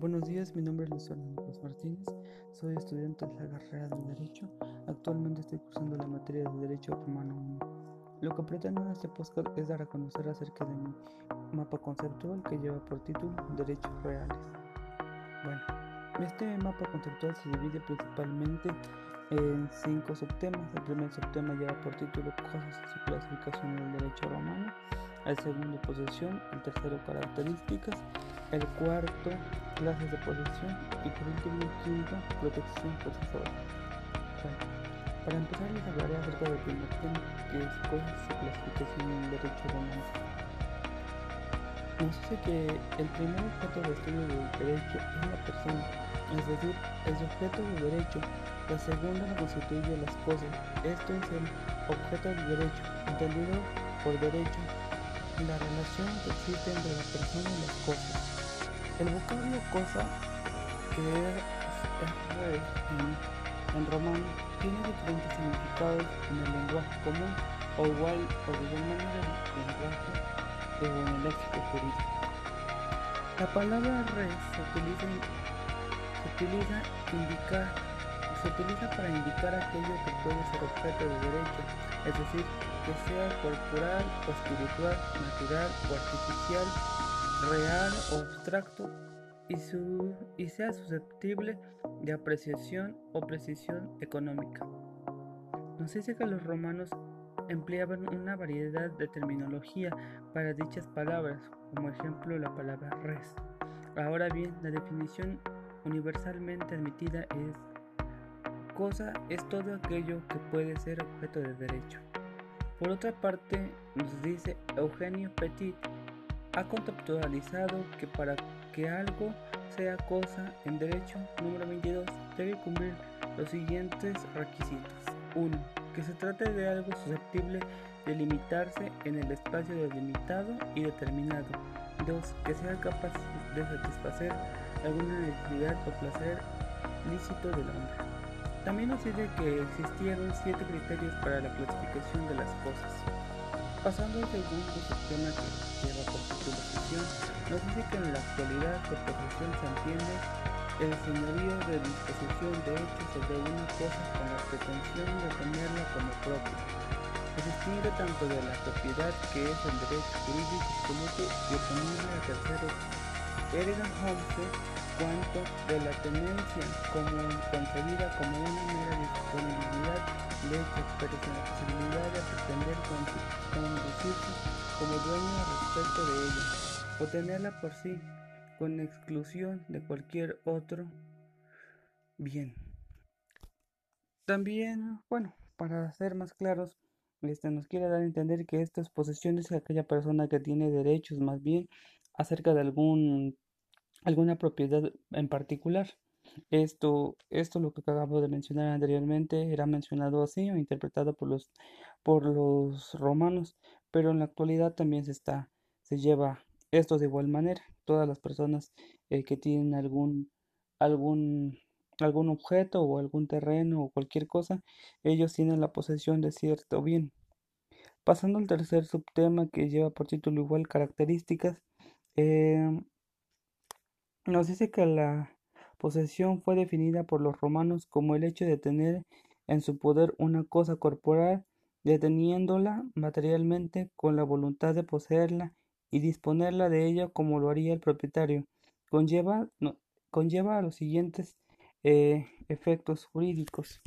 Buenos días, mi nombre es Luis Orlando Martínez, soy estudiante de la carrera de Derecho. Actualmente estoy cursando la materia de Derecho Romano 1. Lo que pretendo en este podcast es dar a conocer acerca de mi mapa conceptual que lleva por título Derechos Reales. Bueno, este mapa conceptual se divide principalmente en cinco subtemas. El primer subtema lleva por título Cosas y su clasificación del derecho romano. El segundo, posesión. El tercero, características el cuarto, clases de posesión y por último, el quinto, protección procesual. para empezar les hablaré acerca del primer tema, que es cosas clasificación en derecho romano. Nos dice que el primer objeto de estudio del derecho es la persona, es decir, el sujeto de derecho. La segunda constituye las cosas. Esto es el objeto del derecho, entendido por derecho, la relación que existe entre la persona y las cosas. El vocablo cosa, que es en, romano, tiene diferentes significados en el lenguaje común o igual o de igual manera en el lenguaje o en el léxico jurídico. La palabra res se utiliza, se utiliza, indicar, se utiliza para indicar aquello que puede ser objeto de derecho, es decir, que sea corporal o espiritual, natural o artificial real o abstracto y, sea susceptible de apreciación o precisión económica. Nos dice que los romanos empleaban una variedad de terminología para dichas palabras, como ejemplo la palabra res. Ahora bien, la definición universalmente admitida es cosa es todo aquello que puede ser objeto de derecho. Por otra parte, nos dice Eugenio Petit ha conceptualizado que para que algo sea cosa en derecho número 22 debe cumplir los siguientes requisitos. 1. Que se trate de algo susceptible de limitarse en el espacio delimitado y determinado. 2. Que sea capaz de satisfacer alguna necesidad o placer lícito del hombre. También nos dice que existieron siete criterios para la clasificación de las cosas. Pasando al segundo sistema que lleva por título sesión, nos dice que en la actualidad por posesión se entiende el señorío de disposición de hechos sobre una cosa con la pretensión de tenerla como propia. Se distingue tanto de la propiedad que es el derecho jurídico absoluto y oponible a terceros erga homse cuanto de la tenencia como concebida como una mera disponibilidad de hechos, pero la posibilidad de pretender conducirse como dueño respecto de ella, o tenerla por sí, con exclusión de cualquier otro bien. También, bueno, para ser más claros, este, nos quiere dar a entender que estas posesiones es aquella persona que tiene derechos más bien acerca de algún alguna propiedad en particular. Esto, esto lo que acabo de mencionar anteriormente era mencionado así o interpretado por los, por los romanos, pero en la actualidad también se está, se lleva esto de igual manera. Todas las personas eh, que tienen algún, algún, algún objeto o algún terreno o cualquier cosa, ellos tienen la posesión de cierto bien. Pasando al tercer subtema que lleva por título igual características, eh, nos dice que la posesión fue definida por los romanos como el hecho de tener en su poder una cosa corporal, deteniéndola materialmente con la voluntad de poseerla y disponerla de ella como lo haría el propietario. Conlleva, conlleva los siguientes eh, efectos jurídicos.